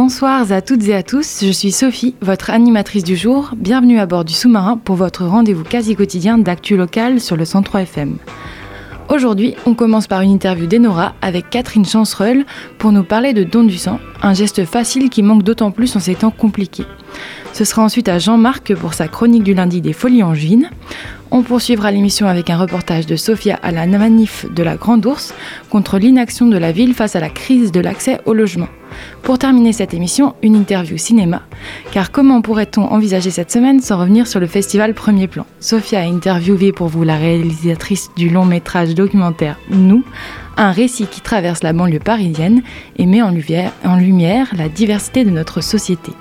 Bonsoir à toutes et à tous, je suis Sophie, votre animatrice du jour. Bienvenue à bord du sous-marin pour votre rendez-vous quasi quotidien d'actu local sur le 103 FM. Aujourd'hui, on commence par une interview d'Enora avec Catherine Chancerelle pour nous parler de don du sang, un geste facile qui manque d'autant plus en ces temps compliqués. Ce sera ensuite à Jean-Marc pour sa chronique du lundi des Folies en Angevines. On poursuivra l'émission avec un reportage de Sophia à la manif de la Grande Ourse contre l'inaction de la ville face à la crise de l'accès au logement. Pour terminer cette émission, une interview cinéma, car comment pourrait-on envisager cette semaine sans revenir sur le festival Premier Plan? Sophia a interviewé pour vous la réalisatrice du long métrage documentaire Nous, un récit qui traverse la banlieue parisienne et met en lumière la diversité de notre société.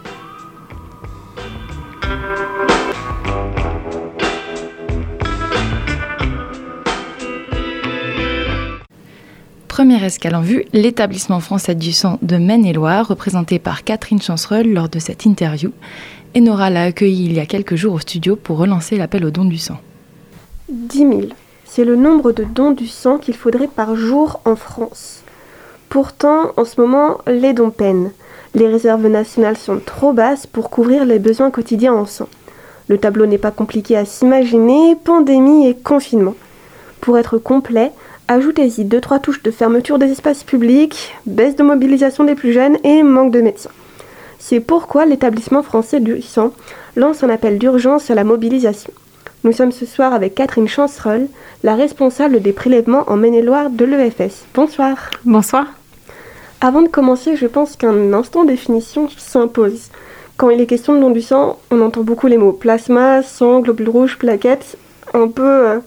Première escale en vue, l'établissement français du sang de Maine-et-Loire, représenté par Catherine Chancerelle lors de cette interview. Enora l'a accueilli il y a quelques jours au studio pour relancer l'appel au don du sang. 10 000, c'est le nombre de dons du sang qu'il faudrait par jour en France. Pourtant, en ce moment, les dons peinent. Les réserves nationales sont trop basses pour couvrir les besoins quotidiens en sang. Le tableau n'est pas compliqué à s'imaginer, pandémie et confinement. Pour être complet, Ajoutez-y deux trois touches de fermeture des espaces publics, baisse de mobilisation des plus jeunes et manque de médecins. C'est pourquoi l'établissement français du sang lance un appel d'urgence à la mobilisation. Nous sommes ce soir avec Catherine Chancerelle, la responsable des prélèvements en Maine-et-Loire de l'EFS. Bonsoir. Bonsoir. Avant de commencer, je pense qu'un instant définition s'impose. Quand il est question de don du sang, on entend beaucoup les mots plasma, sang, globules rouges, plaquettes, un peu, euh,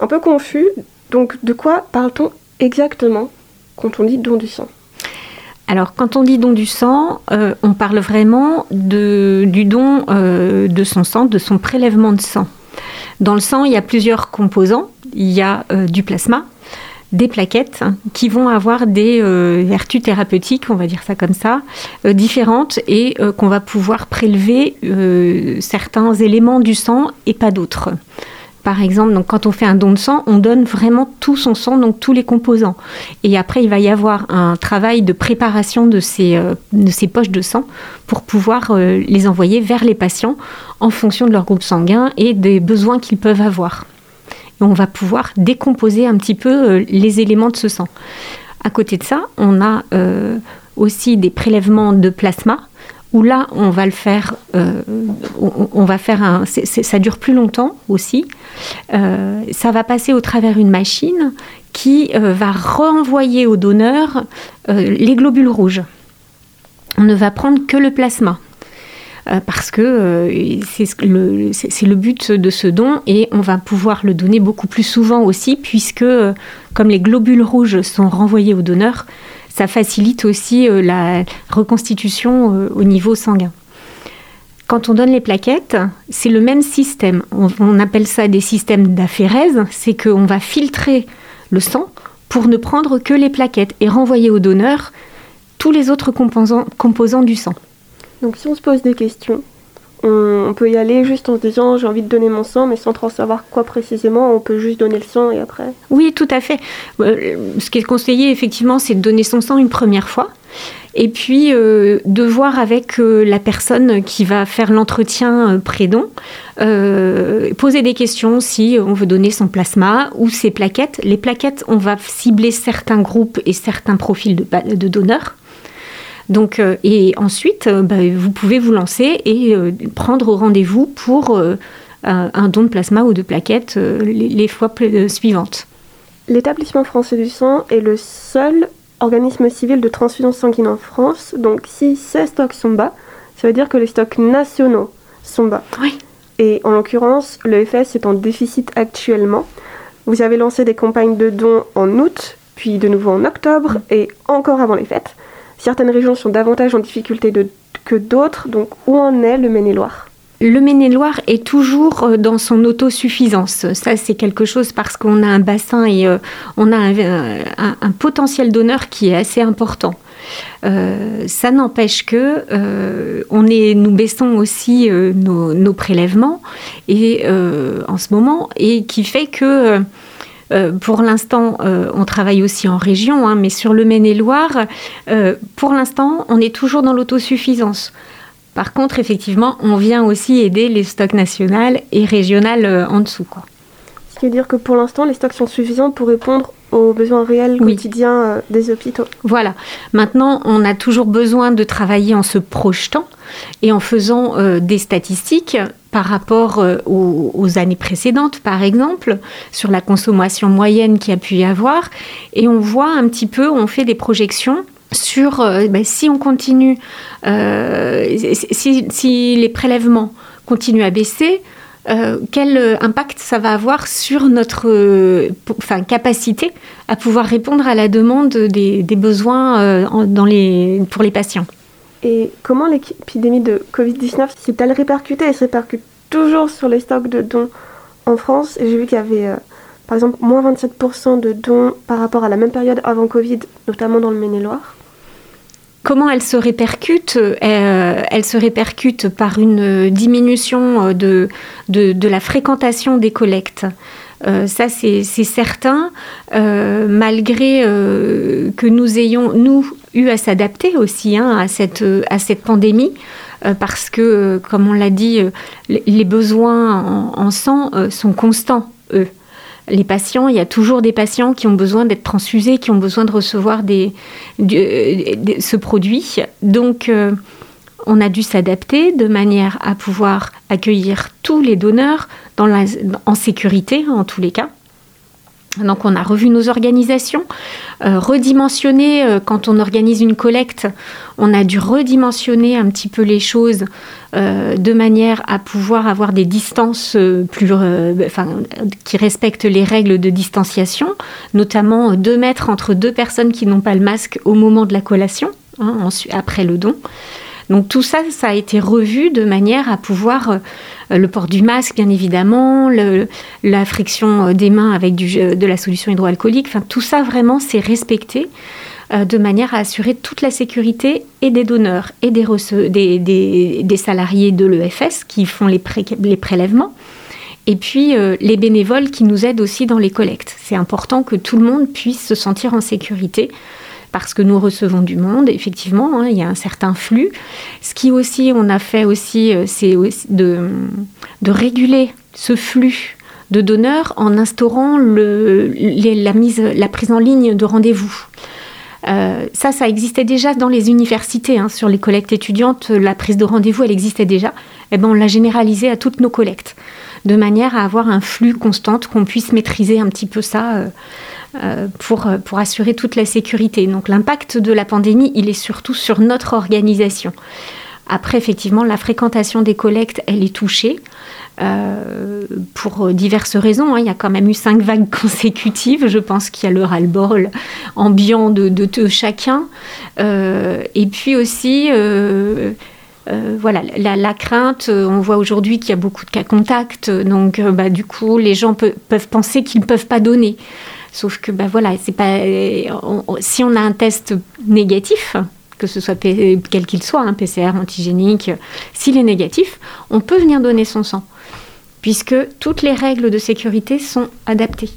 un peu confus. Donc de quoi parle-t-on exactement quand on dit don du sang? Alors, quand on dit don du sang, euh, on parle vraiment du don euh, de son sang, de son prélèvement de sang. Dans le sang, il y a plusieurs composants. Il y a euh, du plasma, des plaquettes hein, qui vont avoir des vertus thérapeutiques, on va dire ça comme ça, différentes et qu'on va pouvoir prélever certains éléments du sang et pas d'autres par exemple, donc quand on fait un don de sang, on donne vraiment tout son sang, donc tous les composants. Et après, il va y avoir un travail de préparation de ces, euh, de ces poches de sang pour pouvoir euh, les envoyer vers les patients en fonction de leur groupe sanguin et des besoins qu'ils peuvent avoir. On va pouvoir décomposer un petit peu euh, les éléments de ce sang. À côté de ça, on a aussi des prélèvements de plasma où là, on va le faire, euh, on, va faire un, ça dure plus longtemps aussi. Euh, ça va passer au travers une machine qui euh, va renvoyer au donneur les globules rouges. On ne va prendre que le plasma parce que c'est le, le, but de ce don et on va pouvoir le donner beaucoup plus souvent aussi puisque comme les globules rouges sont renvoyés au donneur, ça facilite aussi euh, la reconstitution euh, au niveau sanguin. Quand on donne les plaquettes, c'est le même système. On, appelle ça des systèmes d'aphérèse, c'est qu'on va filtrer le sang pour ne prendre que les plaquettes et renvoyer au donneur tous les autres composants, composants du sang. Donc si on se pose des questions, on, peut y aller juste en se disant j'ai envie de donner mon sang, mais sans trop savoir quoi précisément. On peut juste donner le sang et après. Oui, tout à fait. Euh, ce qui est conseillé, effectivement, c'est de donner son sang une première fois. Et puis euh, de voir avec euh, la personne qui va faire l'entretien prédon, poser des questions si on veut donner son plasma ou ses plaquettes. Les plaquettes, on va cibler certains groupes et certains profils de donneurs. Donc, euh, et ensuite, euh, bah, vous pouvez vous lancer et euh, prendre rendez-vous pour un don de plasma ou de plaquettes les, fois suivantes. L'établissement français du sang est le seul organisme civil de transfusion sanguine en France. Donc, si ces stocks sont bas, ça veut dire que les stocks nationaux sont bas. Oui. Et en l'occurrence, le FS est en déficit actuellement. Vous avez lancé des campagnes de dons en août, puis de nouveau en octobre et encore avant les fêtes. Certaines régions sont davantage en difficulté que d'autres. Donc où en est le Maine-et-Loire? Le Maine-et-Loire est toujours euh, dans son autosuffisance. Ça, c'est quelque chose parce qu'on a un bassin et euh, on a un, potentiel d'honneur qui est assez important. Euh, ça n'empêche que nous baissons aussi nos, prélèvements en ce moment et qui fait que pour l'instant, on travaille aussi en région, hein, mais sur le Maine-et-Loire, pour l'instant, on est toujours dans l'autosuffisance. Par contre, effectivement, on vient aussi aider les stocks nationaux et régionaux euh, en dessous. Quoi. Ce qui veut dire que pour l'instant, les stocks sont suffisants pour répondre aux besoins réels quotidiens euh, des hôpitaux. Voilà. Maintenant, on a toujours besoin de travailler en se projetant et en faisant euh, des statistiques par rapport aux, aux, années précédentes, par exemple, sur la consommation moyenne qui a pu y avoir. Et on voit un petit peu, on fait des projections sur euh, ben, si on continue, euh, si, les prélèvements continuent à baisser, euh, quel impact ça va avoir sur notre enfin, capacité à pouvoir répondre à la demande des, besoins pour les patients? Et comment l'épidémie de Covid-19 s'est-elle répercutée? Elle se répercute toujours sur les stocks de dons en France. J'ai vu qu'il y avait par exemple moins 27% de dons par rapport à la même période avant Covid, notamment dans le Maine-et-Loire. Comment elle se répercute? Euh, Elle se répercute par une diminution de, de, la fréquentation des collectes. Euh, ça, c'est certain, euh, malgré que nous ayons, nous, eu à s'adapter aussi hein, à, cette, à cette pandémie, parce que, comme on l'a dit, les besoins en sang sont constants, eux les patients, il y a toujours des patients qui ont besoin d'être transfusés, qui ont besoin de recevoir des, ce produit. Donc, euh, on a dû s'adapter de manière à pouvoir accueillir tous les donneurs dans en sécurité, en tous les cas. Donc on a revu nos organisations, euh, redimensionné euh, quand on organise une collecte, on a dû redimensionner un petit peu les choses euh, de manière à pouvoir avoir des distances plus, qui respectent les règles de distanciation, notamment deux mètres entre deux personnes qui n'ont pas le masque au moment de la collation, hein, après le don. Donc tout ça, ça a été revu de manière à pouvoir le port du masque, bien évidemment, la friction euh, des mains avec euh, de la solution hydroalcoolique. Enfin, tout ça vraiment, c'est respecté de manière à assurer toute la sécurité et des donneurs et des, salariés de l'EFS qui font les prélèvements et puis les bénévoles qui nous aident aussi dans les collectes. C'est important que tout le monde puisse se sentir en sécurité parce que nous recevons du monde, effectivement, hein, il y a un certain flux. Ce qui aussi, on a fait aussi, euh, c'est de, réguler ce flux de donneurs en instaurant la, prise en ligne de rendez-vous. Euh, ça, ça existait déjà dans les universités. Hein, sur les collectes étudiantes, la prise de rendez-vous, elle existait déjà. Eh ben, on l'a généralisé à toutes nos collectes, de manière à avoir un flux constant, qu'on puisse maîtriser un petit peu ça. Euh, pour, euh, pour assurer toute la sécurité. Donc l'impact de la pandémie, il est surtout sur notre organisation. Après, effectivement, la fréquentation des collectes, elle est touchée. Euh, pour diverses raisons. Hein. Il y a quand même eu cinq vagues consécutives. Je pense qu'il y a le ras-le-bol ambiant de, de, chacun. et puis aussi, voilà, la, crainte. On voit aujourd'hui qu'il y a beaucoup de cas contacts. Donc, bah, du coup, les gens peuvent penser qu'ils ne peuvent pas donner. Sauf que, ben voilà, c'est pas. si on a un test négatif, que ce soit quel qu'il soit, un PCR antigénique, s'il est négatif, on peut venir donner son sang, puisque toutes les règles de sécurité sont adaptées.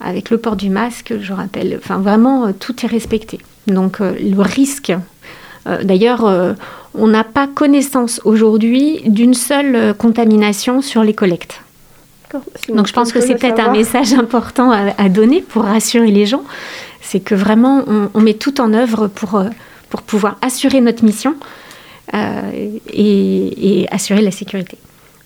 Avec le port du masque, je rappelle, enfin vraiment, euh, tout est respecté. Donc euh, le risque, euh, d'ailleurs, on n'a pas connaissance aujourd'hui d'une seule contamination sur les collectes. Donc je pense que c'est peut-être un message important à, donner pour rassurer les gens. C'est que vraiment, on, met tout en œuvre pour, euh, pour pouvoir assurer notre mission euh, et, assurer la sécurité.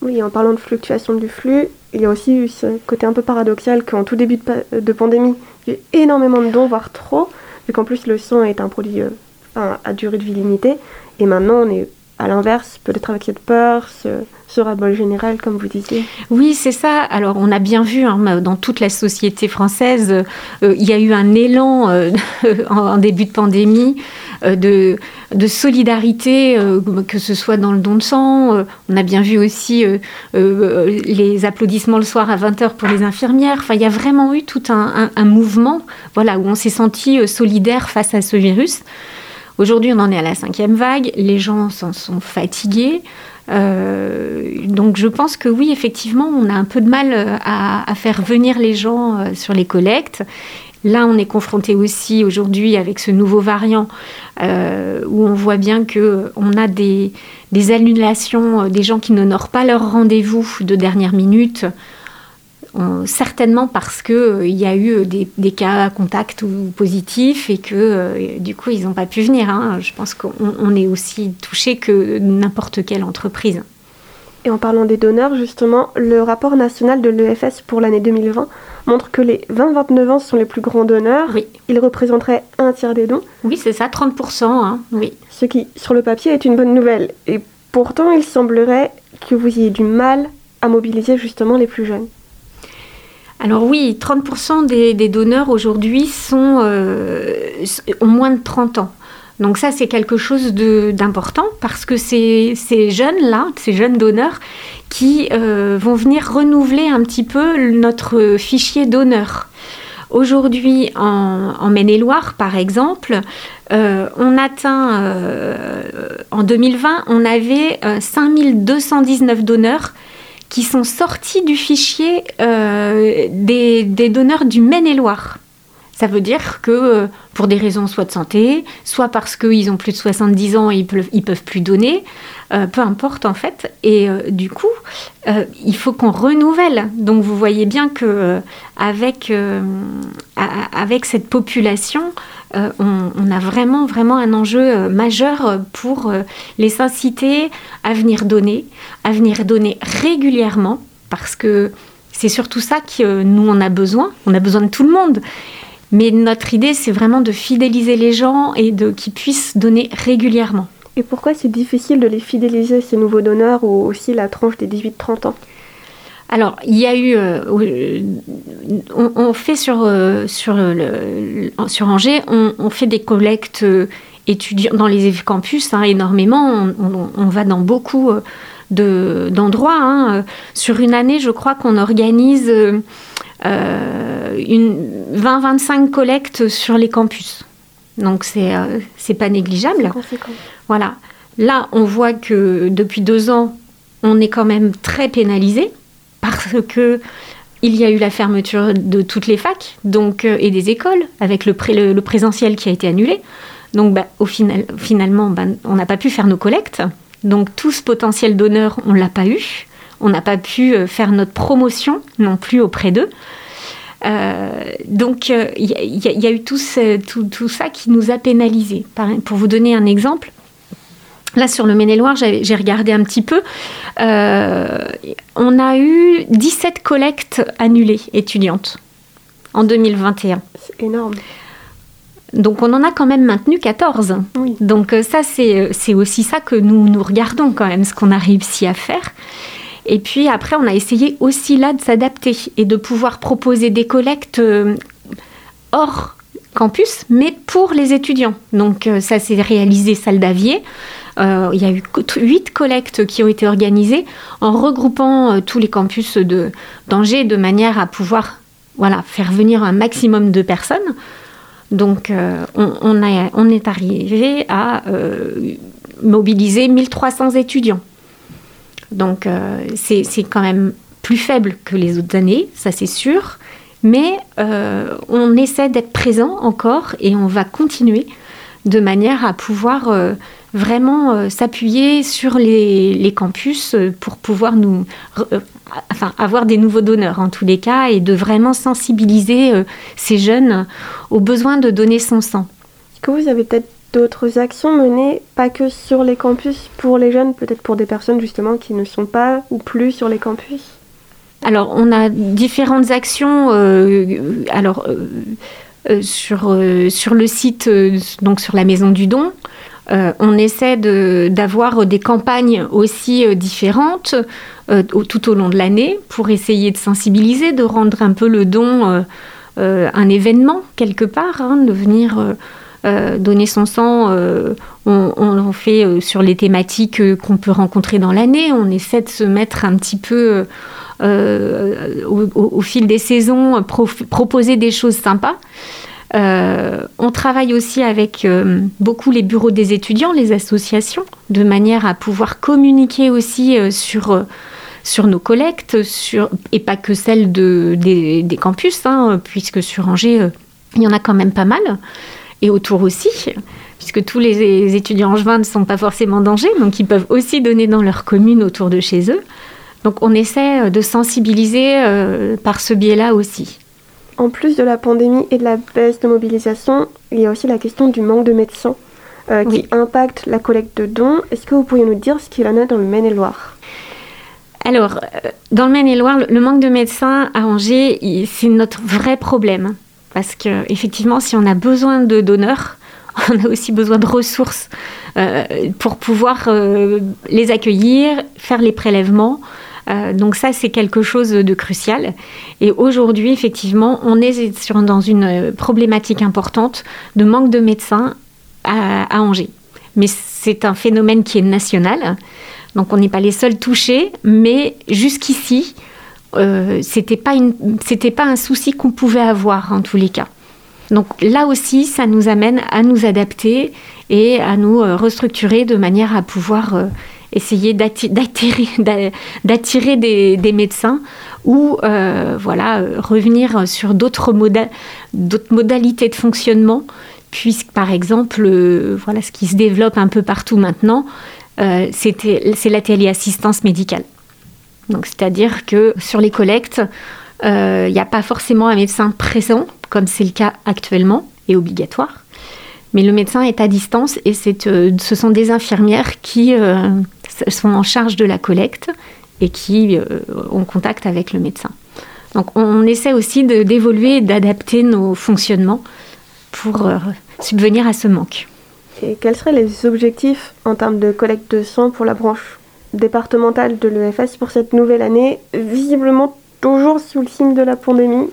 Oui, en parlant de fluctuation du flux, il y a aussi eu ce côté un peu paradoxal qu'en tout début de, pandémie, il y a eu énormément de dons, voire trop, vu qu'en plus le sang est un produit euh, à durée de vie limitée. Et maintenant, on est à l'inverse, peut-être avec cette peur, ce, ce ras général, comme vous disiez. Oui, c'est ça. Alors, on a bien vu hein, dans toute la société française, euh, il y a eu un élan euh, en, début de pandémie euh, de, de, solidarité, que ce soit dans le don de sang. on a bien vu aussi les applaudissements le soir à 20h pour les infirmières. Enfin, il y a vraiment eu tout un, un mouvement voilà, où on s'est senti solidaire face à ce virus. Aujourd'hui, on en est à la cinquième vague. Les gens s'en sont fatigués. Euh, donc je pense que oui, effectivement, on a un peu de mal euh, à, faire venir les gens euh, sur les collectes. Là, on est confronté aussi aujourd'hui avec ce nouveau variant où on voit bien que on a des, des annulations, des gens qui n'honorent pas leur rendez-vous de dernière minute certainement parce qu'il euh, y a eu des, des, cas contact ou positifs et que euh, du coup ils n'ont pas pu venir. Hein. Je pense qu'on est aussi touché que n'importe quelle entreprise. Et en parlant des donneurs, justement, le rapport national de l'EFS pour l'année 2020 montre que les 20-29 ans sont les plus grands donneurs. Oui. Ils représenteraient un tiers des dons. Oui, c'est ça, 30%. Hein. oui. Ce qui, sur le papier, est une bonne nouvelle. Et pourtant, il semblerait que vous ayez du mal à mobiliser justement les plus jeunes. Alors oui, 30% des, donneurs aujourd'hui sont euh, ont moins de 30 ans. Donc ça, c'est quelque chose d'important parce que ces, ces jeunes-là, ces jeunes donneurs, qui euh, vont venir renouveler un petit peu notre fichier donneur. Aujourd'hui, en, Maine-et-Loire, par exemple, euh, on atteint, en 2020, on avait 5219 donneurs qui sont sortis du fichier euh, des, donneurs du Maine-et-Loire. Ça veut dire que euh, pour des raisons soit de santé, soit parce qu'ils ont plus de 70 ans et ils peuvent, peuvent plus donner, euh, peu importe en fait. Et du coup, il faut qu'on renouvelle. Donc vous voyez bien que avec, avec cette population, euh, on, a vraiment, vraiment un enjeu euh, majeur pour euh, les inciter à venir donner, à venir donner régulièrement, parce que c'est surtout ça que nous, on a besoin. On a besoin de tout le monde. Mais notre idée, c'est vraiment de fidéliser les gens et de qu'ils puissent donner régulièrement. Et pourquoi c'est difficile de les fidéliser, ces nouveaux donneurs, ou aussi la tranche des 18-30 ans? Alors, il y a eu, euh, on, fait sur, euh, sur, le, sur Angers, on, fait des collectes euh, étudiants dans les campus hein, énormément. On, va dans beaucoup d'endroits. Hein. Sur une année, je crois qu'on organise une 20-25 collectes sur les campus. Donc, c'est c'est pas négligeable. Voilà. Là, on voit que depuis deux ans, on est quand même très pénalisé parce que il y a eu la fermeture de toutes les facs donc, euh, et des écoles, avec le, le, présentiel qui a été annulé. Donc bah, au final, finalement, bah, on n'a pas pu faire nos collectes. Donc tout ce potentiel donneur, on ne l'a pas eu. On n'a pas pu euh, faire notre promotion non plus auprès d'eux. Euh, donc il y, a eu tout, tout, ça qui nous a pénalisés. Pour vous donner un exemple, Là, sur le Maine-et-Loire, j'ai regardé un petit peu. Euh, on a eu 17 collectes annulées étudiantes en 2021. C'est énorme. Donc on en a quand même maintenu 14. Donc euh, ça, euh, c'est aussi ça que nous, nous regardons quand même, ce qu'on a réussi à faire. Et puis après, on a essayé aussi là de s'adapter et de pouvoir proposer des collectes hors campus, mais pour les étudiants. Donc ça s'est réalisé salle d'Avier. Euh, il y a eu huit collectes qui ont été organisées en regroupant euh, tous les campus d'Angers de manière à pouvoir voilà, faire venir un maximum de personnes. Donc euh, on, est arrivé à mobiliser 1300 étudiants. Donc c'est quand même plus faible que les autres années, ça c'est sûr. Mais on essaie d'être présent encore et on va continuer de manière à pouvoir vraiment euh, s'appuyer sur les, campus euh, pour pouvoir nous, euh, enfin, avoir des nouveaux donneurs en tous les cas et de vraiment sensibiliser ces jeunes aux besoins de donner son sang. Est-ce que vous avez peut-être d'autres actions menées, pas que sur les campus, pour les jeunes, peut-être pour des personnes justement qui ne sont pas ou plus sur les campus? Alors, on a différentes actions. alors, sur, sur le site, donc sur la Maison du Don, on essaie d'avoir des campagnes aussi différentes tout au long de l'année pour essayer de sensibiliser, de rendre un peu le don un événement quelque part, hein, de venir donner son sang. On, on, fait sur les thématiques qu'on peut rencontrer dans l'année. On essaie de se mettre un petit peu euh, au, fil des saisons, proposer des choses sympas. Euh, on travaille aussi avec euh, beaucoup les bureaux des étudiants, les associations, de manière à pouvoir communiquer aussi sur, sur nos collectes, sur, et pas que celles de, des, campus, hein, puisque sur Angers, il y en a quand même pas mal, et autour aussi, puisque tous les étudiants angevins ne sont pas forcément d'Angers, donc ils peuvent aussi donner dans leur commune autour de chez eux. Donc on essaie euh, de sensibiliser euh, par ce biais-là aussi. En plus de la pandémie et de la baisse de mobilisation, il y a aussi la question du manque de médecins euh, qui impacte la collecte de dons. Est-ce que vous pourriez nous dire ce qu'il en est dans le Maine-et-Loire? Alors, dans le Maine-et-Loire, le manque de médecins à Angers, c'est notre vrai problème. Parce que, effectivement, si on a besoin de donneurs, on a aussi besoin de ressources pour pouvoir les accueillir, faire les prélèvements. Euh, donc ça, c'est quelque chose de crucial. Et aujourd'hui, effectivement, on est dans une problématique importante de manque de médecins à, Angers. Mais c'est un phénomène qui est national. Donc on n'est pas les seuls touchés, mais jusqu'ici, euh, c'était pas un souci qu'on pouvait avoir en tous les cas. Donc là aussi, ça nous amène à nous adapter et à nous euh, restructurer de manière à pouvoir euh, essayer d'attirer des, médecins ou euh, voilà, revenir sur d'autres modalités de fonctionnement, puisque par exemple, euh, voilà, ce qui se développe un peu partout maintenant, euh, c'est la téléassistance médicale. Donc, c'est-à-dire que sur les collectes, il n'y a pas forcément un médecin présent, comme c'est le cas actuellement, et obligatoire. Mais le médecin est à distance et ce sont des infirmières qui sont en charge de la collecte et qui euh, ont contact avec le médecin. Donc on essaie aussi d'évoluer et d'adapter nos fonctionnements pour euh, subvenir à ce manque. Et quels seraient les objectifs en termes de collecte de sang pour la branche départementale de l'EFS pour cette nouvelle année, visiblement toujours sous le signe de la pandémie?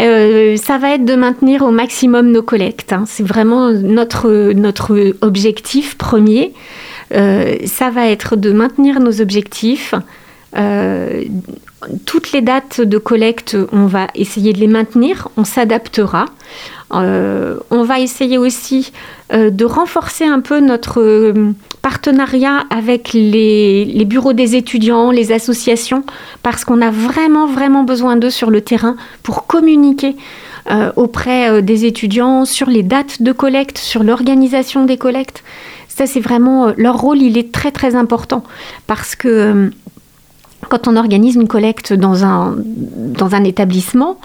Euh, ça va être de maintenir au maximum nos collectes. Hein. C'est vraiment notre, notre objectif premier. Euh, ça va être de maintenir nos objectifs. Euh, toutes les dates de collecte, on va essayer de les maintenir, on s'adaptera. Euh, on va essayer aussi de renforcer un peu notre partenariat avec les, les, bureaux des étudiants, les associations, parce qu'on a vraiment, vraiment besoin d'eux sur le terrain pour communiquer auprès des étudiants sur les dates de collecte, sur l'organisation des collectes. Ça, c'est vraiment euh, leur rôle, il est très très important parce que euh, quand on organise une collecte dans un, établissement,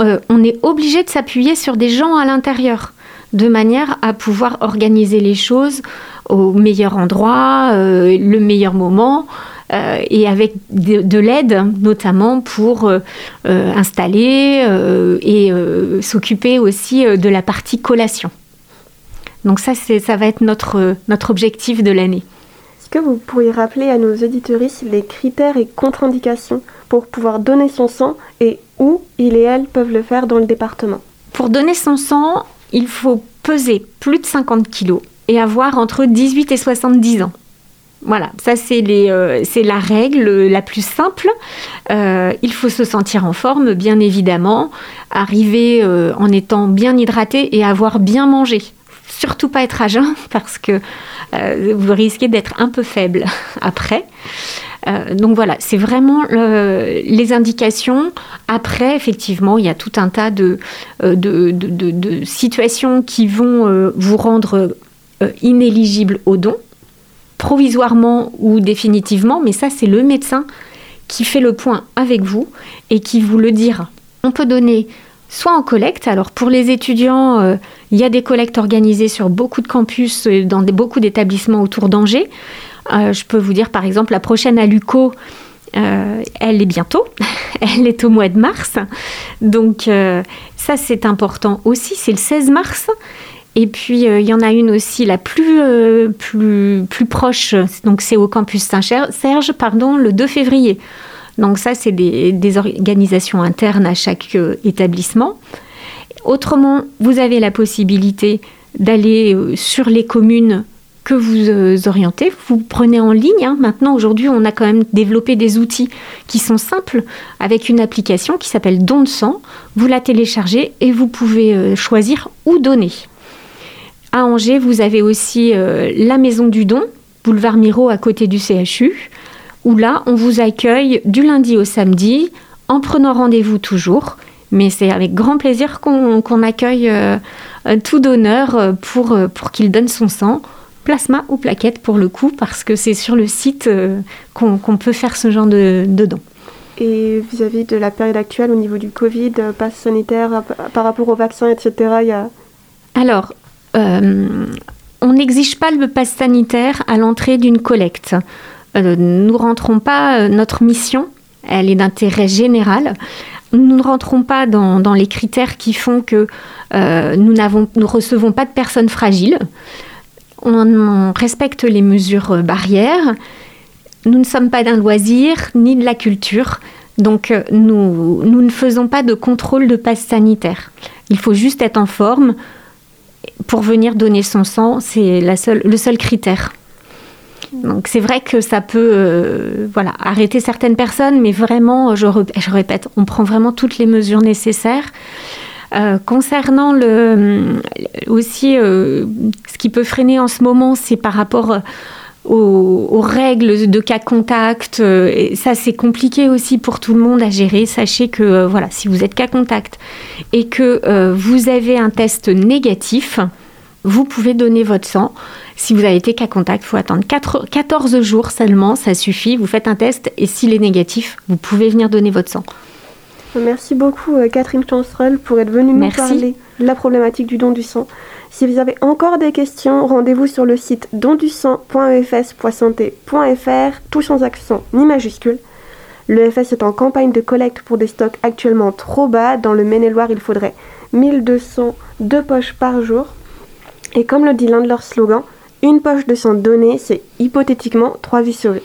euh, on est obligé de s'appuyer sur des gens à l'intérieur de manière à pouvoir organiser les choses au meilleur endroit, le meilleur moment. et avec de, l'aide notamment pour installer et s'occuper aussi de la partie collation. Donc ça, ça va être notre, notre objectif de l'année. Est-ce que vous pourriez rappeler à nos auditoristes les critères et contre-indications pour pouvoir donner son sang et où il et elle peuvent le faire dans le département? Pour donner son sang, il faut peser plus de 50 kg et avoir entre 18 et 70 ans. Voilà, ça c'est euh, la règle la plus simple. Euh, il faut se sentir en forme, bien évidemment, arriver euh, en étant bien hydraté et avoir bien mangé surtout pas être à jeun parce que euh, vous risquez d'être un peu faible après. Euh, donc voilà, c'est vraiment les indications. Après, effectivement, il y a tout un tas de, euh, de, situations qui vont vous rendre inéligible au don, provisoirement ou définitivement, mais ça, c'est le médecin qui fait le point avec vous et qui vous le dira. On peut donner soit en collecte. Alors pour les étudiants, euh, il y a des collectes organisées sur beaucoup de campus, euh, dans beaucoup d'établissements autour d'Angers. Euh, je peux vous dire par exemple la prochaine à Luco, elle est bientôt, elle est au mois de mars. Donc ça c'est important aussi, c'est le 16 mars. Et puis, il y en a une aussi, la plus, plus, plus proche, donc c'est au campus Saint-Serge, pardon, le 2 février. Donc ça, c'est des, organisations internes à chaque établissement. Autrement, vous avez la possibilité d'aller sur les communes que vous euh, orientez, vous prenez en ligne. Hein. Maintenant, aujourd'hui, on a quand même développé des outils qui sont simples avec une application qui s'appelle Don de sang. Vous la téléchargez et vous pouvez euh, choisir où donner. À Angers, vous avez aussi euh, la Maison du Don, boulevard Miro à côté du CHU, où là, on vous accueille du lundi au samedi en prenant rendez-vous toujours. Mais c'est avec grand plaisir qu'on accueille tout donneur pour, pour qu'il donne son sang plasma ou plaquette pour le coup, parce que c'est sur le site euh, qu'on peut faire ce genre de, dons. Et vis-à-vis de la période actuelle au niveau du Covid, euh, passe sanitaire, euh, par rapport au vaccin, etc., il y a... Alors, on n'exige pas le pass sanitaire à l'entrée d'une collecte. Nous ne rentrons pas, notre mission, elle est d'intérêt général. Nous ne rentrons pas dans, les critères qui font que nous ne recevons pas de personnes fragiles on respecte les mesures euh, barrières. Nous ne sommes pas d'un loisir ni de la culture, donc euh, nous, nous ne faisons pas de contrôle de passe sanitaire. Il faut juste être en forme pour venir donner son sang, c'est le seul critère. Donc c'est vrai que ça peut euh, arrêter certaines personnes, mais vraiment, je, répète, on prend vraiment toutes les mesures nécessaires. Euh, concernant le, aussi, euh, ce qui peut freiner en ce moment, c'est par rapport aux, règles de cas contact. Ça, c'est compliqué aussi pour tout le monde à gérer. Sachez que voilà, si vous êtes cas contact et que vous avez un test négatif, vous pouvez donner votre sang. Si vous avez été cas contact, il faut attendre 14 jours seulement, ça suffit. Vous faites un test et s'il est négatif, vous pouvez venir donner votre sang. Merci beaucoup euh, Catherine Chancerelle pour être venue nous parler de la problématique du don du sang. Si vous avez encore des questions, rendez-vous sur le site dondusang.efs.santé.fr, tout sans accent ni majuscule. Le FS est en campagne de collecte pour des stocks actuellement trop bas. Dans le Maine-et-Loire, il faudrait 1200 deux poches par jour. Et comme le dit l'un de leurs slogans, une poche de sang donnée, c'est hypothétiquement trois vies sauvées.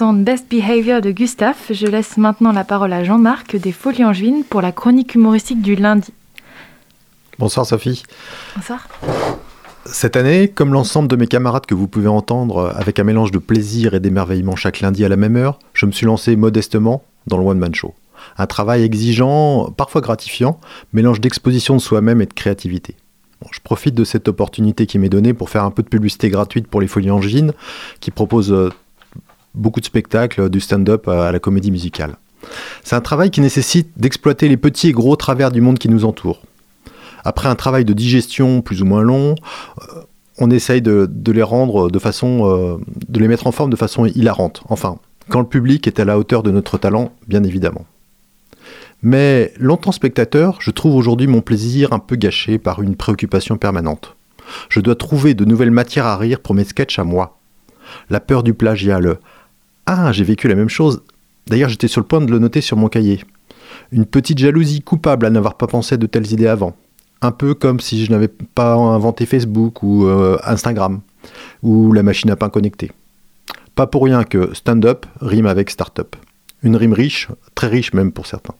De Gustave. Je laisse maintenant la parole à Jean-Marc des Folies Angevines pour la chronique humoristique du lundi. Bonsoir Sophie. Bonsoir. Cette année, comme l'ensemble de mes camarades que vous pouvez entendre avec un mélange de plaisir et d'émerveillement chaque lundi à la même heure, je me suis lancé modestement dans le One Man Show. Un travail exigeant, parfois gratifiant, mélange d'exposition de soi-même et de créativité. je profite de cette opportunité qui m'est donnée pour faire un peu de publicité gratuite pour les Folies Angevines, qui proposent euh, beaucoup de spectacles, du stand-up à la comédie musicale. C'est un travail qui nécessite d'exploiter les petits et gros travers du monde qui nous entoure. Après un travail de digestion plus ou moins long, euh, on essaye de, les rendre de façon, euh, de les mettre en forme de façon hilarante. Enfin, quand le public est à la hauteur de notre talent, bien évidemment. Mais longtemps spectateur, je trouve aujourd'hui mon plaisir un peu gâché par une préoccupation permanente. Je dois trouver de nouvelles matières à rire pour mes sketchs à moi. La peur du plagiat, le Ah, j'ai vécu la même chose. D'ailleurs, j'étais sur le point de le noter sur mon cahier. Une petite jalousie coupable à n'avoir pas pensé de telles idées avant un peu comme si je n'avais pas inventé Facebook ou euh, Instagram ou la machine à pain connectée. Pas pour rien que stand-up rime avec start-up. Une rime riche, très riche même pour certains.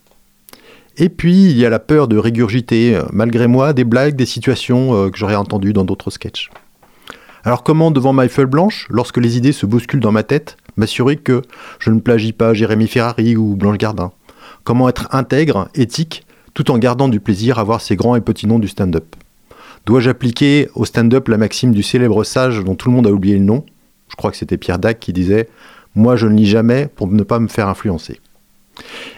Et puis, il y a la peur de régurgiter, euh, malgré moi, des blagues, des situations euh, que j'aurais entendues dans d'autres sketchs. Alors comment, devant ma feuille blanche, lorsque les idées se bousculent dans ma tête, m'assurer que je ne plagie pas Jérémy Ferrari ou Blanche Gardin Comment être intègre, éthique tout en gardant du plaisir à voir ces grands et petits noms du stand-up? Dois-je appliquer au stand-up la maxime du célèbre sage dont tout le monde a oublié le nom? Je crois que c'était Pierre Dac qui disait Moi je ne lis jamais pour ne pas me faire influencer.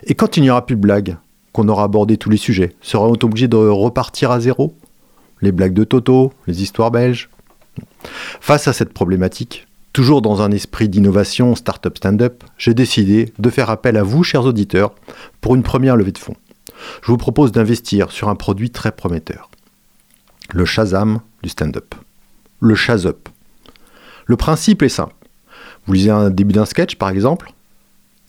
Et quand il n'y aura plus de blagues, qu'on aura abordé tous les sujets, sera-on obligé de repartir à zéro? Les blagues de Toto, les histoires belges? Face à cette problématique, toujours dans un esprit d'innovation start-up stand-up, j'ai décidé de faire appel à vous, chers auditeurs, pour une première levée de fonds je vous propose d'investir sur un produit très prometteur. Le Shazam du stand-up. Le Shazup. Le principe est simple. Vous lisez un début d'un sketch, par exemple.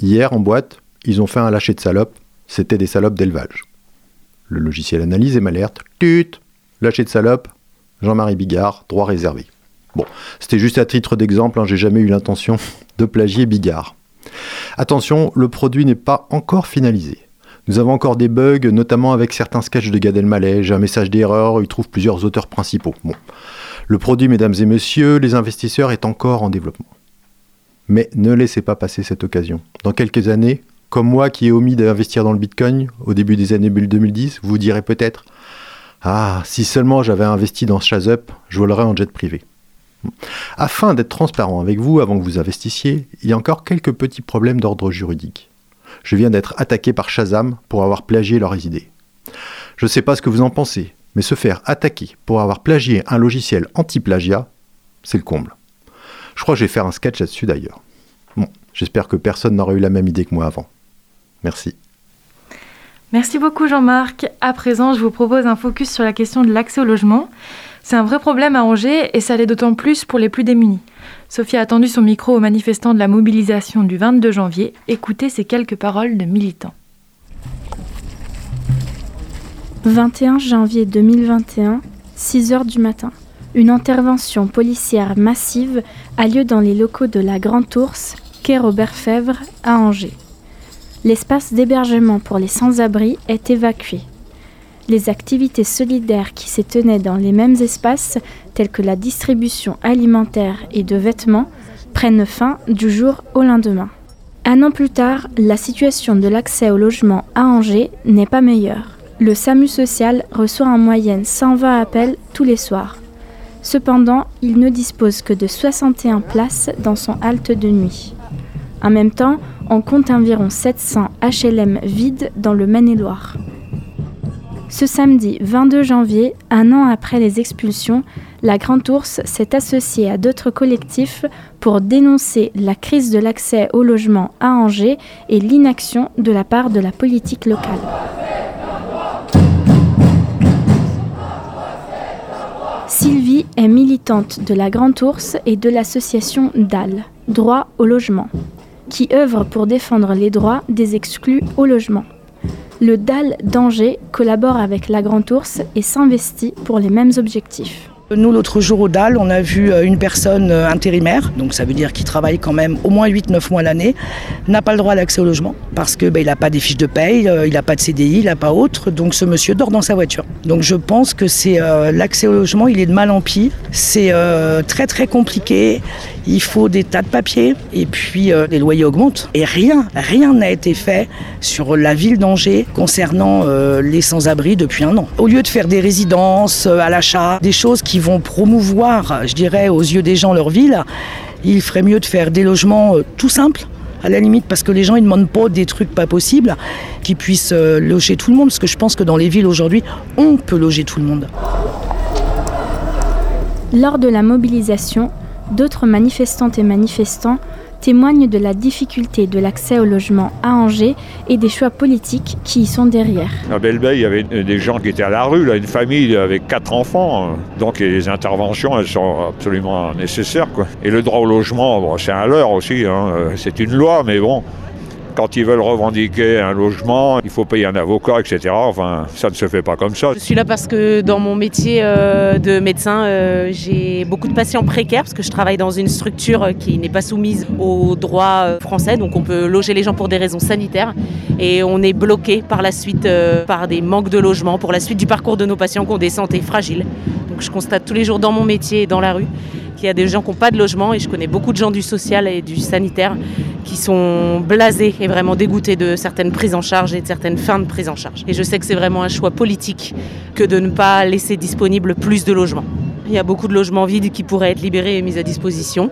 Hier, en boîte, ils ont fait un lâcher de salopes. C'était des salopes d'élevage. Le logiciel analyse et m'alerte. Tut Lâcher de salopes. Jean-Marie Bigard, droit réservé. Bon, c'était juste à titre d'exemple, hein, j'ai jamais eu l'intention de plagier Bigard. Attention, le produit n'est pas encore finalisé. Nous avons encore des bugs, notamment avec certains sketchs de Gad Elmaleh. Un message d'erreur, il trouve plusieurs auteurs principaux. Bon. Le produit, mesdames et messieurs, les investisseurs, est encore en développement. Mais ne laissez pas passer cette occasion. Dans quelques années, comme moi qui ai omis d'investir dans le Bitcoin au début des années 2010, vous direz peut-être Ah, si seulement j'avais investi dans Shazup, je volerais en jet privé. Afin d'être transparent avec vous avant que vous investissiez, il y a encore quelques petits problèmes d'ordre juridique je viens d'être attaqué par Shazam pour avoir plagié leurs idées. Je ne sais pas ce que vous en pensez, mais se faire attaquer pour avoir plagié un logiciel anti-plagiat, c'est le comble. Je crois que je vais faire un sketch là-dessus d'ailleurs. Bon, j'espère que personne n'aurait eu la même idée que moi avant. Merci. Merci beaucoup Jean-Marc. À présent, je vous propose un focus sur la question de l'accès au logement. C'est un vrai problème à Angers et ça l'est d'autant plus pour les plus démunis. Sophie a tendu son micro aux manifestants de la mobilisation du 22 janvier. Écoutez ces quelques paroles de militants. 21 janvier 2021, 6 heures du matin. Une intervention policière massive a lieu dans les locaux de la Grande Ourse, quai Robert Fèvre, à Angers. L'espace d'hébergement pour les sans-abri est évacué. Les activités solidaires qui s'y tenaient dans les mêmes espaces, telles que la distribution alimentaire et de vêtements, prennent fin du jour au lendemain. Un an plus tard, la situation de l'accès au logement à Angers n'est pas meilleure. Le SAMU social reçoit en moyenne 120 appels tous les soirs. Cependant, il ne dispose que de 61 places dans son halte de nuit. En même temps, on compte environ 700 HLM vides dans le Maine-et-Loire. Ce samedi 22 janvier, un an après les expulsions, la Grande Ourse s'est associée à d'autres collectifs pour dénoncer la crise de l'accès au logement à Angers et l'inaction de la part de la politique locale. Sylvie est militante de la Grande Ourse et de l'association DAL, Droit au logement, qui œuvre pour défendre les droits des exclus au logement. Le DAL d'Angers collabore avec la Grande Ourse et s'investit pour les mêmes objectifs. Nous, l'autre jour au DAL, on a vu euh, une personne euh, intérimaire, donc ça veut dire qu'il travaille quand même au moins 8-9 mois l'année, n'a pas le droit à l'accès au logement parce qu'il ben, n'a pas des fiches de paye, euh, il n'a pas de CDI, il n'a pas autre, donc ce monsieur dort dans sa voiture. Donc je pense que c'est l'accès au logement, il est de mal en pis, c'est très très compliqué, il faut des tas de papiers. Et puis les loyers augmentent. Et rien, rien n'a été fait sur la ville d'Angers concernant les sans-abri depuis un an. Au lieu de faire des résidences à l'achat, des choses qui vont promouvoir, je dirais, aux yeux des gens leur ville, il ferait mieux de faire des logements euh, tout simples à la limite parce que les gens ils demandent pas des trucs pas possibles qui puissent euh, loger tout le monde parce que je pense que dans les villes aujourd'hui on peut loger tout le monde. Lors de la mobilisation, d'autres manifestantes et manifestants témoigne de la difficulté de l'accès au logement à Angers et des choix politiques qui y sont derrière. À Belle-Bay, il y avait des gens qui étaient à la rue, là, une famille avec quatre enfants. Donc les interventions, elles sont absolument nécessaires. Quoi. Et le droit au logement, c'est un leurre aussi. Hein. C'est une loi, mais bon, quand ils veulent revendiquer un logement, il faut payer un avocat, etc. Enfin, ça ne se fait pas comme ça. Je suis là parce que dans mon métier euh, de médecin, euh, j'ai beaucoup de patients précaires parce que je travaille dans une structure qui n'est pas soumise aux droits euh, français. Donc on peut loger les gens pour des raisons sanitaires et on est bloqué par la suite par des manques de logement pour la suite du parcours de nos patients qui ont des santé fragiles. Donc je constate tous les jours dans mon métier et dans la rue qu'il y a des gens qui n'ont pas de logement et je connais beaucoup de gens du social et du sanitaire qui sont blasés et vraiment dégoûtés de certaines prises en charge et de certaines fins de prise en charge. Et je sais que c'est vraiment un choix politique que de ne pas laisser disponible plus de logements. Il y a beaucoup de logements vides qui pourraient être libérés et mis à disposition.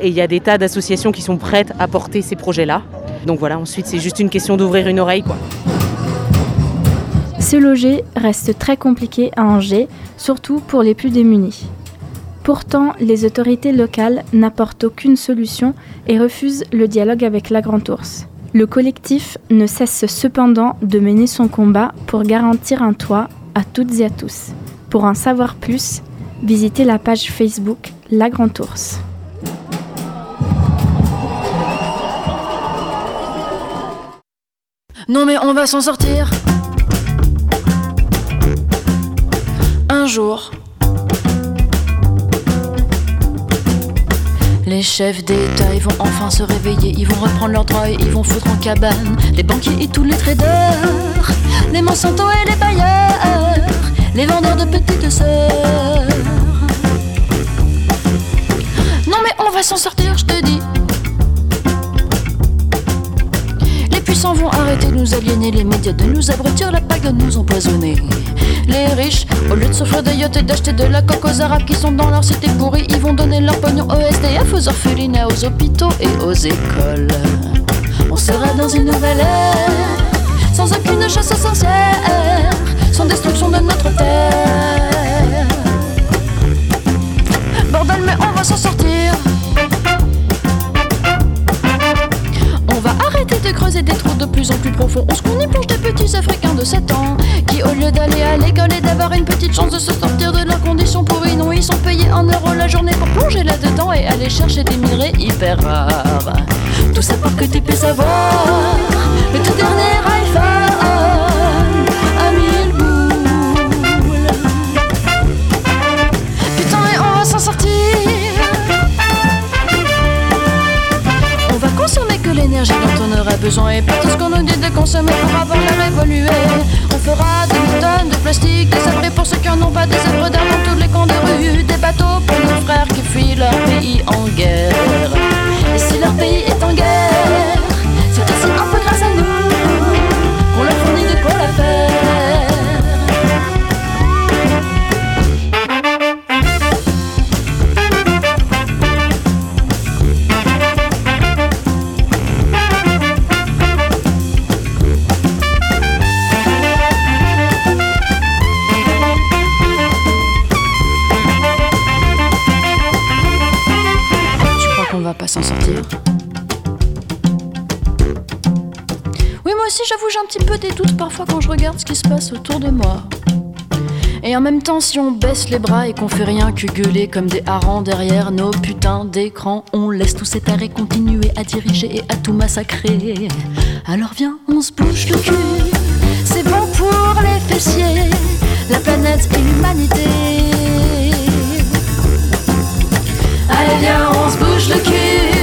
Et il y a des tas d'associations qui sont prêtes à porter ces projets-là. Donc voilà, ensuite c'est juste une question d'ouvrir une oreille. Quoi. Se loger reste très compliqué à Angers, surtout pour les plus démunis. Pourtant, les autorités locales n'apportent aucune solution et refusent le dialogue avec la Grande Ourse. Le collectif ne cesse cependant de mener son combat pour garantir un toit à toutes et à tous. Pour en savoir plus, visitez la page Facebook La Grande Ourse. Non mais on va s'en sortir. Un jour. Les chefs d'État, ils vont enfin se réveiller, ils vont reprendre leurs droits ils vont foutre en cabane les banquiers et tous les traders, les Monsanto et les bailleurs, les vendeurs de petites sœurs. Non mais on va s'en sortir, je te dis. Les puissants vont arrêter de nous aliéner, les médias de nous abrutir, la PAC de nous empoisonner. Les riches, au lieu de s'offrir des yachts et d'acheter de la coque aux arabes qui sont dans leur cité pourrie, ils vont donner leur pognon aux SDF, aux orphelinats, aux hôpitaux et aux écoles. On sera dans une nouvelle ère, sans aucune chasse aux sorcières, sans destruction de notre terre. Bordel, mais on va s'en sortir. Creuser des trous de plus en plus profonds. On se qu'on y plonge des petits Africains de 7 ans qui, au lieu d'aller à l'école et d'avoir une petite chance de se sortir de leurs conditions pourries, non, ils sont payés en euros la journée pour plonger là-dedans et aller chercher des minerais hyper rares. Tout ça pour que tu puisses avoir le tout dernier l'énergie dont on aurait besoin et pas tout ce qu'on nous dit de consommer pour avoir l'air évolué. On fera des tonnes de plastique, des abris pour ceux qui en ont pas, des œuvres d'art dans tous les coins de rue, des bateaux pour nos frères qui fuient leur pays en guerre. Et si leur pays est en guerre, s'en sortir. Oui, moi aussi, j'avoue, j'ai un petit peu des doutes parfois quand je regarde ce qui se passe autour de moi. Et en même temps, si on baisse les bras et qu'on fait rien que gueuler comme des harengs derrière nos putains d'écrans, on laisse tous ces tarés continuer à diriger et à tout massacrer. Alors viens, on se bouge le cul. C'est bon pour les fessiers, la planète et l'humanité. Allez viens, on se bouge le cul,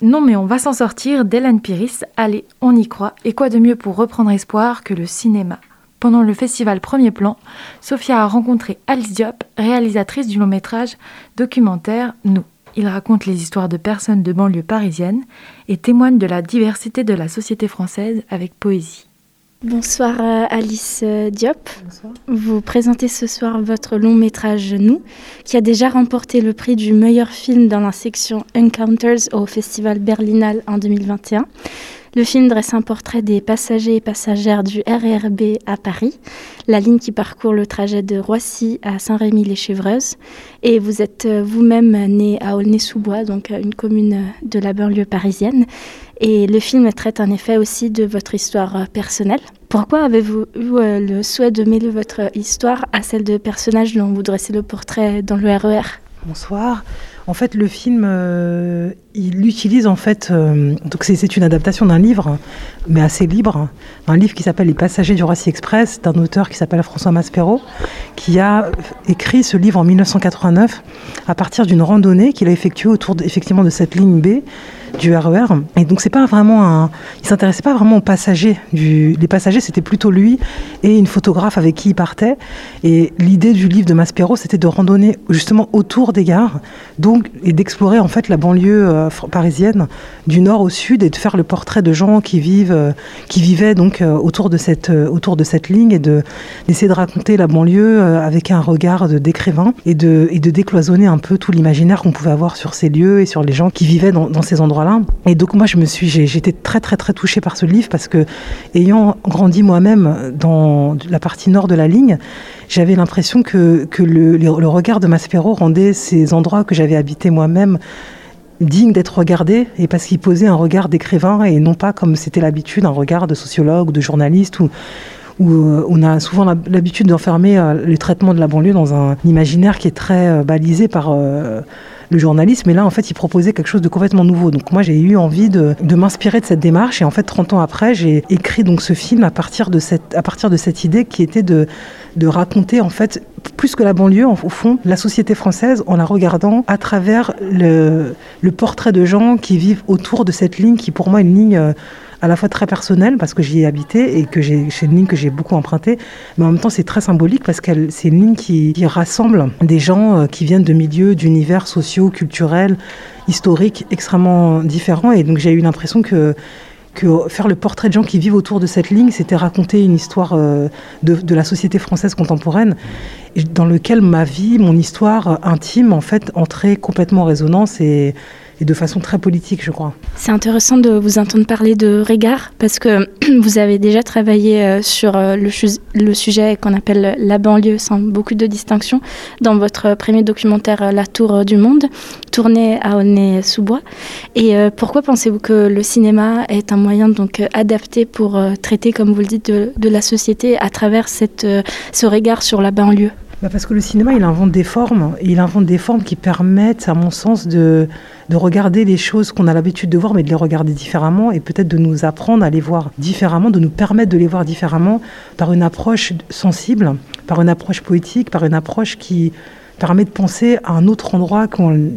Non mais on va s'en sortir d'Hélène Piris. Allez, on y croit. Et quoi de mieux pour reprendre espoir que le cinéma? Pendant le festival Premier Plan, Sophia a rencontré Alice Diop, réalisatrice du long métrage documentaire Nous. Il raconte les histoires de personnes de banlieue parisienne et témoigne de la diversité de la société française avec poésie. Bonsoir euh, Alice euh, Diop. Vous présentez ce soir votre long métrage Nous, qui a déjà remporté le prix du meilleur film dans la section Encounters au Festival Berlinale en 2021. Le film dresse un portrait des passagers et passagères du RERB à Paris, la ligne qui parcourt le trajet de Roissy à Saint-Rémy-les-Chevreuses. Et vous êtes euh, vous-même né à Aulnay-sous-Bois, donc euh, une commune euh, de la banlieue parisienne. Et le film traite en effet aussi de votre histoire personnelle. Pourquoi avez-vous eu le souhait de mêler votre histoire à celle de personnages dont vous dressez le portrait dans le E RER Bonsoir. En fait, le film, euh, il utilise en fait, euh, donc c'est- une adaptation d'un livre, mais assez libre, un livre qui s'appelle Les Passagers du Roissy Express, d'un auteur qui s'appelle François Maspero, qui a écrit ce livre en 1989 à partir d'une randonnée qu'il a effectuée autour effectivement de cette ligne B du RER. Et donc c'est pas vraiment un, il s'intéressait pas vraiment aux passagers. Du, les passagers, c'était plutôt lui et une photographe avec qui il partait. Et l'idée du livre de Maspero, c'était de randonner justement autour des gares, donc et d'explorer en fait la banlieue euh, parisienne du nord au sud et de faire le portrait de gens qui vivent, euh, qui vivaient donc euh, autour de cette autour de cette ligne et de d'essayer de raconter la banlieue avec un regard de- d'écrivain et de et de décloisonner un peu tout l'imaginaire qu'on pouvait avoir sur ces lieux et sur les gens qui vivaient dans, dans ces Et donc moi je me suis j'étais très très très touchée par ce livre parce que ayant grandi moi-même dans la partie nord de la ligne, j'avais l'impression que, le, regard de Maspero rendait ces endroits que j'avais habités moi-même dignes d'être regardés et parce qu'il posait un regard d'écrivain et non pas comme c'était l'habitude un regard de sociologue de journaliste ou où euh, on a souvent l'hab- l'habitude d'enfermer euh, le traitement de la banlieue dans un imaginaire qui est très euh, balisé par le journalisme. Et là, en fait, il proposait quelque chose de complètement nouveau. Donc moi, j'ai eu envie de, m'inspirer de cette démarche. Et en fait, 30 ans après, j'ai écrit donc ce film à partir de cette, à partir de cette idée qui était de, raconter, en fait, plus que la banlieue, au fond, la société française en la regardant à travers le, portrait de gens qui vivent autour de cette ligne qui, pour moi, est une ligne... à la fois très personnelle parce que j'y ai habité et que j'ai c'est une ligne que j'ai beaucoup empruntée, mais en même temps c'est très symbolique parce que c'est une ligne qui, rassemble des gens euh, qui viennent de milieux, d'univers sociaux, culturels, historiques extrêmement différents. Et donc j'ai eu l'impression que que faire le portrait de gens qui vivent autour de cette ligne, c'était raconter une histoire euh, de, de la société française contemporaine, dans lequel ma vie, mon histoire intime, en fait, entrait complètement en résonance. Et, et de façon très politique, je crois. C'est intéressant de vous entendre parler de regard parce que vous avez déjà travaillé euh, sur euh, le, sujet qu'on appelle la banlieue sans beaucoup de distinction dans votre premier documentaire La Tour du Monde, tourné à Aulnay-sous-Bois. Et euh, pourquoi pensez-vous que le cinéma est un moyen donc adapté pour traiter, comme vous le dites, de, la société à travers ce regard sur la banlieue? Bah, parce que le cinéma, il invente des formes, et il invente des formes qui permettent, à mon sens, de, de regarder les choses qu'on a l'habitude de voir, mais de les regarder différemment, et peut-être de nous apprendre à les voir différemment, de nous permettre de les voir différemment par une approche sensible, par une approche poétique, par une approche qui permet de penser à un autre endroit qu'on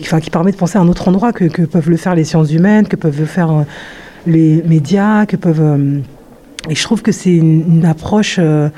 enfin, qui permet de penser à un autre endroit que, peuvent le faire les sciences humaines, que peuvent le faire euh, les médias, que peuvent... euh, et je trouve que c'est une, une approche... euh,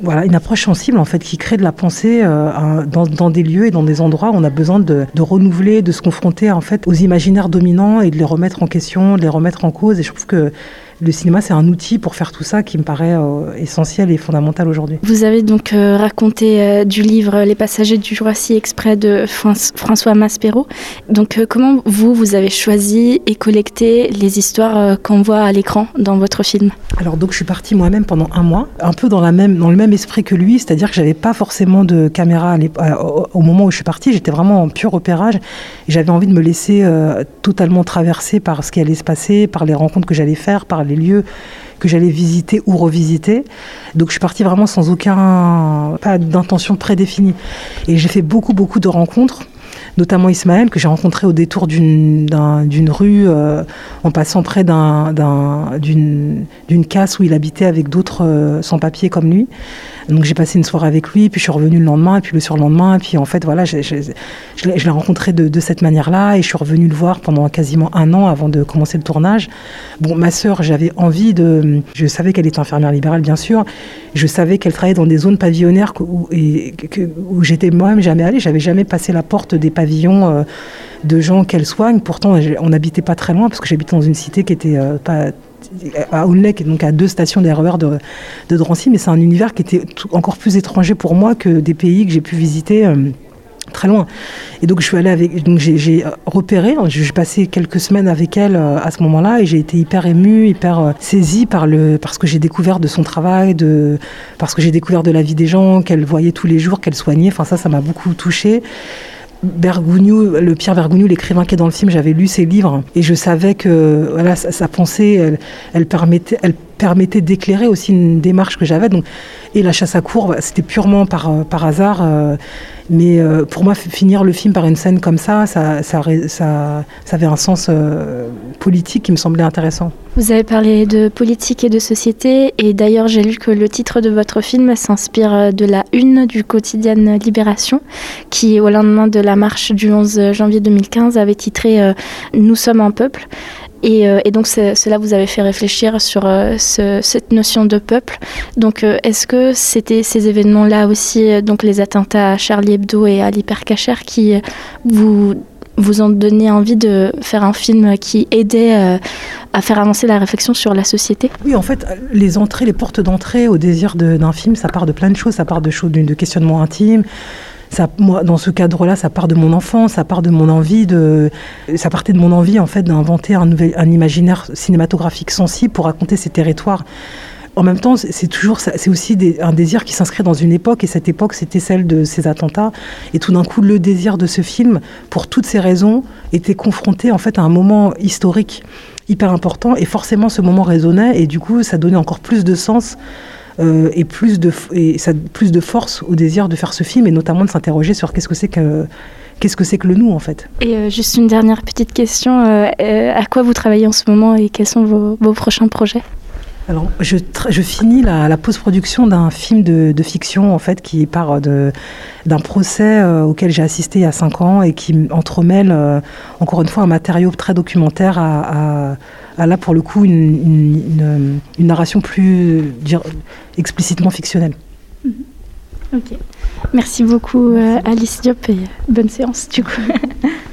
voilà, une approche sensible en fait qui crée de la pensée euh, dans, dans des lieux et dans des endroits où on a besoin de, de renouveler, de se confronter en fait aux imaginaires dominants et de les remettre en question, de les remettre en cause. Et je trouve que le cinéma, c'est un outil pour faire tout ça qui me paraît euh, essentiel et fondamental aujourd'hui. Vous avez donc euh, raconté euh, du livre Les passagers du Jurassique exprès de François Maspero. Donc comment vous, vous avez choisi et collecté les histoires qu'on voit à l'écran dans votre film? Alors donc je suis partie moi-même pendant un mois, un peu dans, la même, dans le même esprit que lui, c'est-à-dire que j'avais pas forcément de caméra au moment où je suis partie, j'étais vraiment en pur repérage et j'avais envie de me laisser totalement traverser par ce qui allait se passer, par les rencontres que j'allais faire, par les lieux que j'allais visiter ou revisiter. Donc je suis partie vraiment sans aucun pas d'intention prédéfinie. Et j'ai fait beaucoup beaucoup de rencontres notamment Ismaël, que j'ai rencontré au détour d'une rue, euh, en passant près d'une casse où il habitait avec d'autres euh, sans-papiers comme lui. Donc j'ai passé une soirée avec lui, puis je suis revenue le lendemain, puis le surlendemain, et puis en fait voilà, je, l'ai rencontré de, cette manière-là, et je suis revenue le voir pendant quasiment un an avant de commencer le tournage. Bon, ma sœur, j'avais envie de, je savais qu'elle était infirmière libérale bien sûr, je savais qu'elle travaillait dans des zones pavillonnaires où, où j'étais moi-même jamais allée, j'avais jamais passé la porte des pavillons. Euh, de gens qu'elle soigne. Pourtant, on n'habitait pas très loin parce que j'habitais dans une cité qui était euh, pas à Aulnay, donc à deux stations d'erreur de, de Drancy, mais c'est un univers qui était encore plus étranger pour moi que des pays que j'ai pu visiter. Euh, très loin. Et donc je suis allée avec, donc j'ai repéré, hein, j'ai passé quelques semaines avec elle à ce moment-là et j'ai été hyper émue, hyper saisie par le, parce que j'ai découvert de son travail, de, parce que j'ai découvert de la vie des gens qu'elle voyait tous les jours, qu'elle soignait. Enfin ça, ça m'a beaucoup touchée. Bergogneau, le Pierre Bergogneau, l'écrivain qui est dans le film, j'avais lu ses livres et je savais que voilà, sa, pensée, elle, permettait, elle permettait d'éclairer aussi une démarche que j'avais. Donc, et la chasse à courbe, c'était purement par, par hasard. Euh, mais euh, pour moi, finir le film par une scène comme ça, ça, ça, ça, avait un sens euh, politique qui me semblait intéressant. Vous avez parlé de politique et de société, et d'ailleurs j'ai lu que le titre de votre film s'inspire de la une du quotidien Libération, qui au lendemain de la marche du 11 janvier 2015 avait titré Nous sommes un peuple. Euh, et, donc cela vous avait fait réfléchir sur euh, cette notion de peuple. Donc euh, est-ce que c'était ces événements-là aussi, donc les attentats à Charlie Hebdo et à l'hypercacher, qui vous vous ont donné envie de faire un film qui aidait à faire avancer la réflexion sur la société? Oui, en fait, les entrées, les portes d'entrée au désir d'un film, ça part de plein de choses. Ça part de, choses, de questionnements intimes, ça, moi, dans ce cadre-là, ça part de mon enfance, ça part de mon envie de, ça partait de mon envie en fait d'inventer un nouvel, un imaginaire cinématographique sensible pour raconter ces territoires. En même temps, c'est toujours, c'est aussi un désir qui s'inscrit dans une époque, et cette époque, c'était celle de ces attentats. Et tout d'un coup, le désir de ce film, pour toutes ces raisons, était confronté en fait à un moment historique hyper important, et forcément, ce moment résonnait, et du coup, ça donnait encore plus de sens euh, et, plus de, plus de force au désir de faire ce film et notamment de s'interroger sur qu'est-ce que c'est que qu'est-ce que c'est que le nous en fait. Et euh, juste une dernière petite question, euh, à quoi vous travaillez en ce moment et quels sont vos prochains projets? Alors, je, finis la, post-production d'un film de, fiction, en fait, qui part d'un procès auquel j'ai assisté il y a cinq ans et qui entremêle, encore une fois, un matériau très documentaire à, à, là, pour le coup, une, une, narration plus explicitement fictionnelle. Mhm. Ok. Merci beaucoup, euh, Alice Diop, et bonne séance, du coup.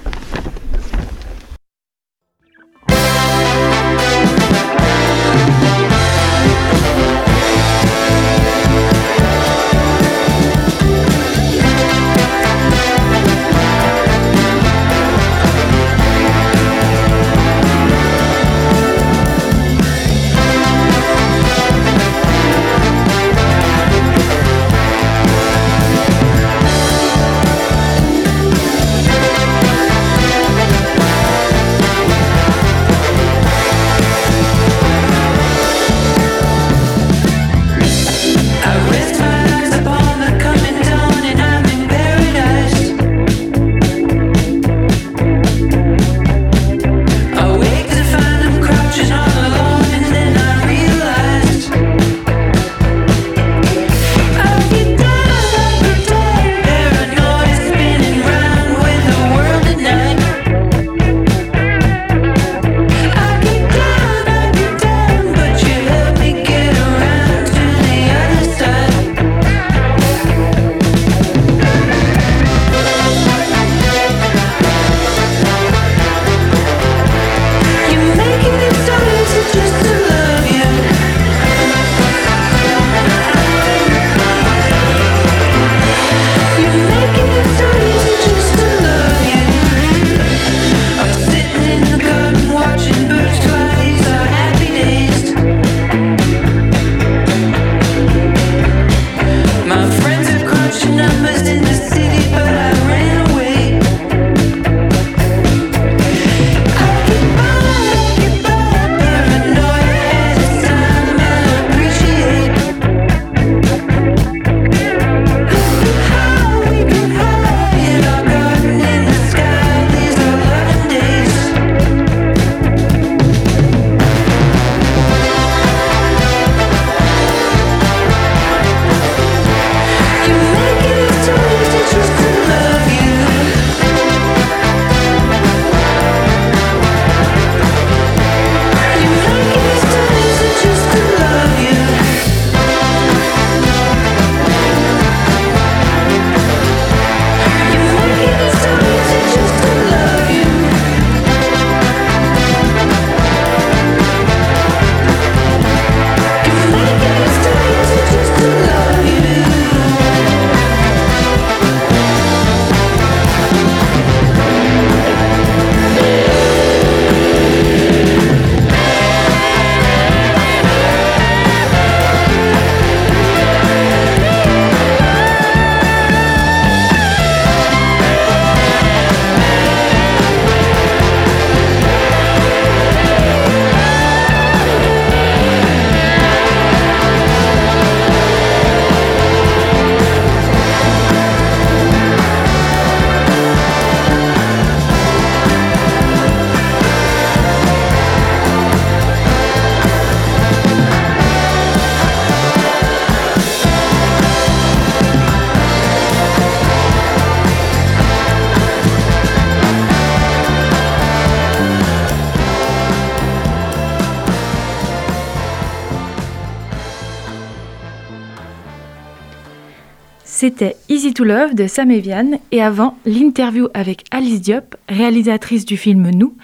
C'était Easy to Love de Sam Evian et avant l'interview avec Alice Diop, réalisatrice du film Nous,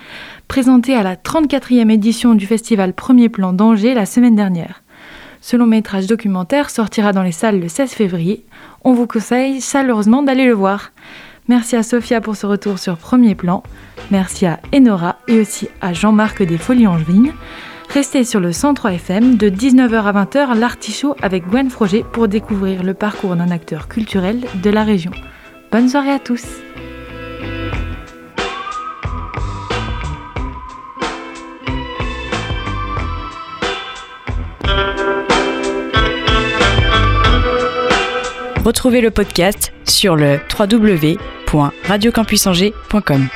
présentée à la 34e édition du festival Premier Plan d'Angers la semaine dernière. Ce long métrage documentaire sortira dans les salles le 16 février. On vous conseille chaleureusement d'aller le voir. Merci à Sophia pour ce retour sur Premier Plan. Merci à Enora et aussi à Jean-Marc des Folies Angevines. Restez sur le 103 FM de 19h à 20h, l'artichaut avec Gwen Froger pour découvrir le parcours d'un acteur culturel de la région. Bonne soirée à tous! Retrouvez le podcast sur le www.radiocampusangers.com.